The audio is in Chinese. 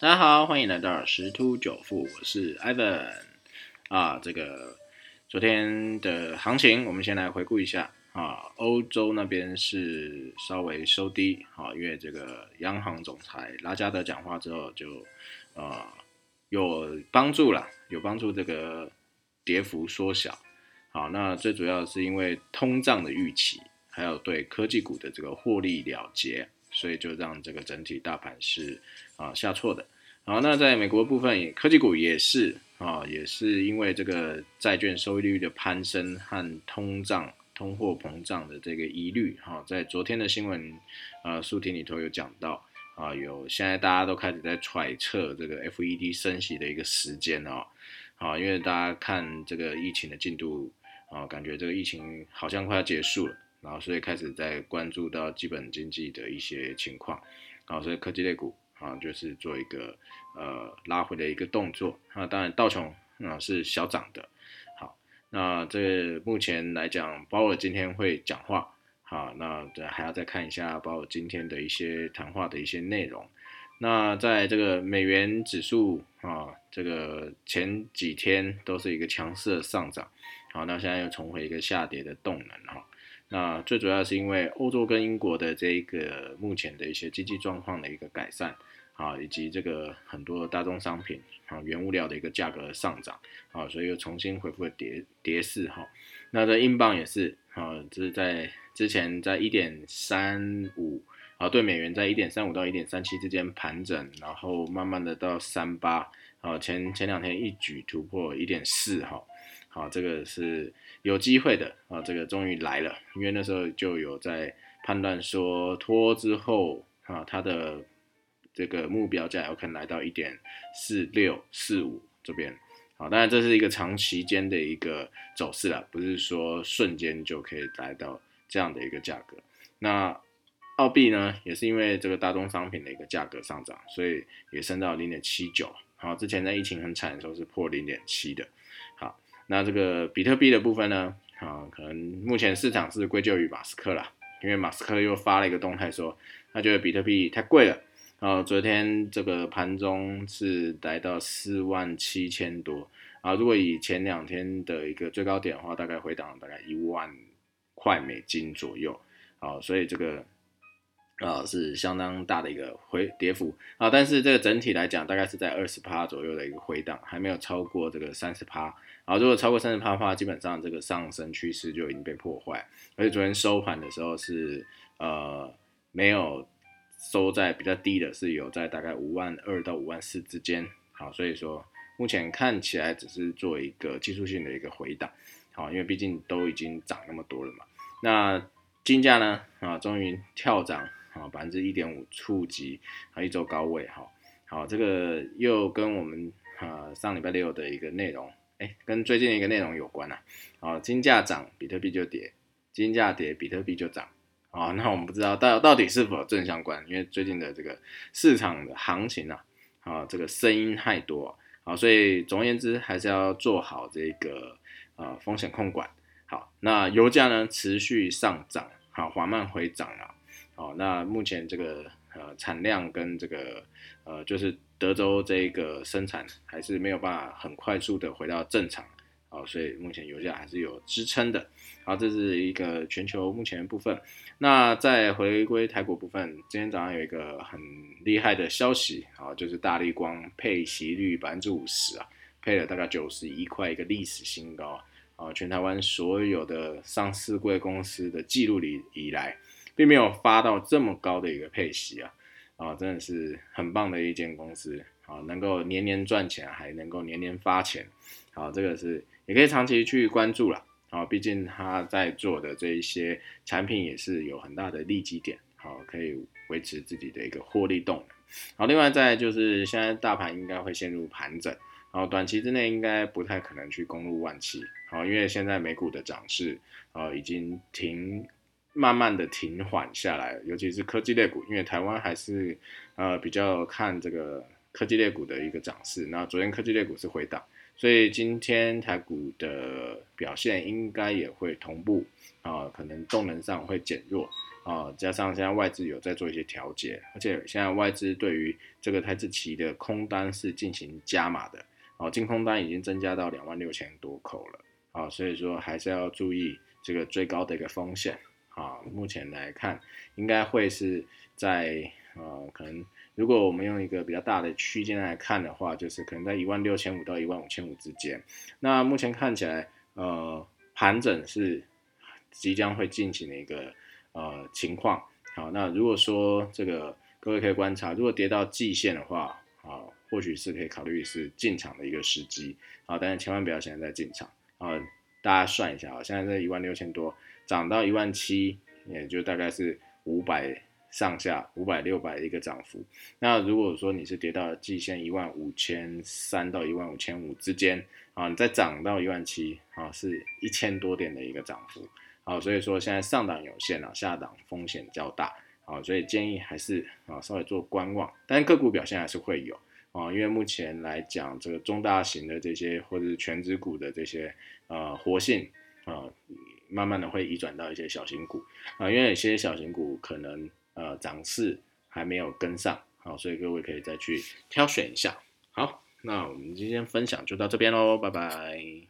大家好，欢迎来到十突九富，我是 Ivan 啊。这个昨天的行情，我们先来回顾一下啊。欧洲那边是稍微收低啊，因为这个央行总裁拉加德讲话之后，就啊有帮助了，有帮助这个跌幅缩小。好，那最主要是因为通胀的预期，还有对科技股的这个获利了结。所以就让这个整体大盘是啊下挫的。好，那在美国部分，科技股也是啊，也是因为这个债券收益率的攀升和通胀、通货膨胀的这个疑虑哈，在昨天的新闻啊，苏婷里头有讲到啊，有现在大家都开始在揣测这个 FED 升息的一个时间哦，啊，因为大家看这个疫情的进度啊，感觉这个疫情好像快要结束了。然后，所以开始在关注到基本经济的一些情况，然后所以科技类股啊，就是做一个呃拉回的一个动作那。当然，道琼啊是小涨的。好，那这目前来讲，鲍尔今天会讲话，好，那这还要再看一下鲍尔今天的一些谈话的一些内容。那在这个美元指数啊，这个前几天都是一个强势的上涨，好，那现在又重回一个下跌的动能哈。那最主要是因为欧洲跟英国的这个目前的一些经济状况的一个改善啊，以及这个很多大宗商品啊原物料的一个价格上涨啊，所以又重新恢复了跌跌势哈。那这英镑也是啊，这是在之前在一点三五啊对美元在一点三五到一点三七之间盘整，然后慢慢的到三八啊前前两天一举突破一点四哈。好，这个是有机会的啊，这个终于来了，因为那时候就有在判断说拖之后啊，它的这个目标价有可能来到一点四六四五这边，好，当然这是一个长期间的一个走势啦，不是说瞬间就可以来到这样的一个价格。那澳币呢，也是因为这个大宗商品的一个价格上涨，所以也升到零点七九，好，之前在疫情很惨的时候是破零点七的。那这个比特币的部分呢？啊，可能目前市场是归咎于马斯克啦，因为马斯克又发了一个动态说，他觉得比特币太贵了。然后昨天这个盘中是来到四万七千多啊，如果以前两天的一个最高点的话，大概回档大概一万块美金左右啊，所以这个。啊，是相当大的一个回跌幅啊，但是这个整体来讲，大概是在二十趴左右的一个回档，还没有超过这个三十趴。啊，如果超过三十趴的话，基本上这个上升趋势就已经被破坏。而且昨天收盘的时候是呃没有收在比较低的，是有在大概五万二到五万四之间。好，所以说目前看起来只是做一个技术性的一个回档。好，因为毕竟都已经涨那么多了嘛。那金价呢？啊，终于跳涨。啊，百分之一点五触及啊一周高位哈，好，这个又跟我们啊上礼拜六的一个内容，哎，跟最近的一个内容有关啊。啊，金价涨，比特币就跌；金价跌，比特币就涨。啊，那我们不知道到到底是否正相关，因为最近的这个市场的行情啊，啊，这个声音太多啊，所以总而言之，还是要做好这个啊风险控管。好，那油价呢持续上涨，好，缓慢回涨了。哦，那目前这个呃产量跟这个呃就是德州这个生产还是没有办法很快速的回到正常，哦，所以目前油价还是有支撑的。好，这是一个全球目前部分。那在回归台股部分，今天早上有一个很厉害的消息，啊，就是大力光配息率百分之五十啊，配了大概九十一块，一个历史新高啊，全台湾所有的上市贵公司的记录里以来。并没有发到这么高的一个配息啊，啊，真的是很棒的一间公司。啊，能够年年赚钱，还能够年年发钱，好，这个是也可以长期去关注了啊，毕竟他在做的这一些产品也是有很大的利基点，好，可以维持自己的一个获利动能。好，另外再就是现在大盘应该会陷入盘整，然后短期之内应该不太可能去攻入万七，好，因为现在美股的涨势啊已经停。慢慢的停缓下来，尤其是科技类股，因为台湾还是呃比较看这个科技类股的一个涨势。那昨天科技类股是回档，所以今天台股的表现应该也会同步啊，可能动能上会减弱啊，加上现在外资有在做一些调节，而且现在外资对于这个台子期的空单是进行加码的，哦，净空单已经增加到两万六千多口了，啊，所以说还是要注意这个最高的一个风险，啊，目前来看应该会是在呃，可能如果我们用一个比较大的区间来看的话，就是可能在一万六千五到一万五千五之间，那目前看起来，呃，盘整是即将会进行的一个。呃，情况。好，那如果说这个各位可以观察，如果跌到季线的话，啊，或许是可以考虑是进场的一个时机，啊，但是千万不要现在在进场，啊，大家算一下啊，现在在一万六千多，涨到一万七，也就大概是五百上下，五百六百的一个涨幅。那如果说你是跌到季线一万五千三到一万五千五之间，啊，你再涨到一万七，啊，是一千多点的一个涨幅。好，所以说现在上档有限啊，下档风险较大，啊，所以建议还是啊稍微做观望，但个股表现还是会有啊，因为目前来讲，这个中大型的这些或者是全指股的这些呃活性啊，慢慢的会移转到一些小型股啊，因为有些小型股可能呃涨势还没有跟上，好，所以各位可以再去挑选一下。好，那我们今天分享就到这边喽，拜拜。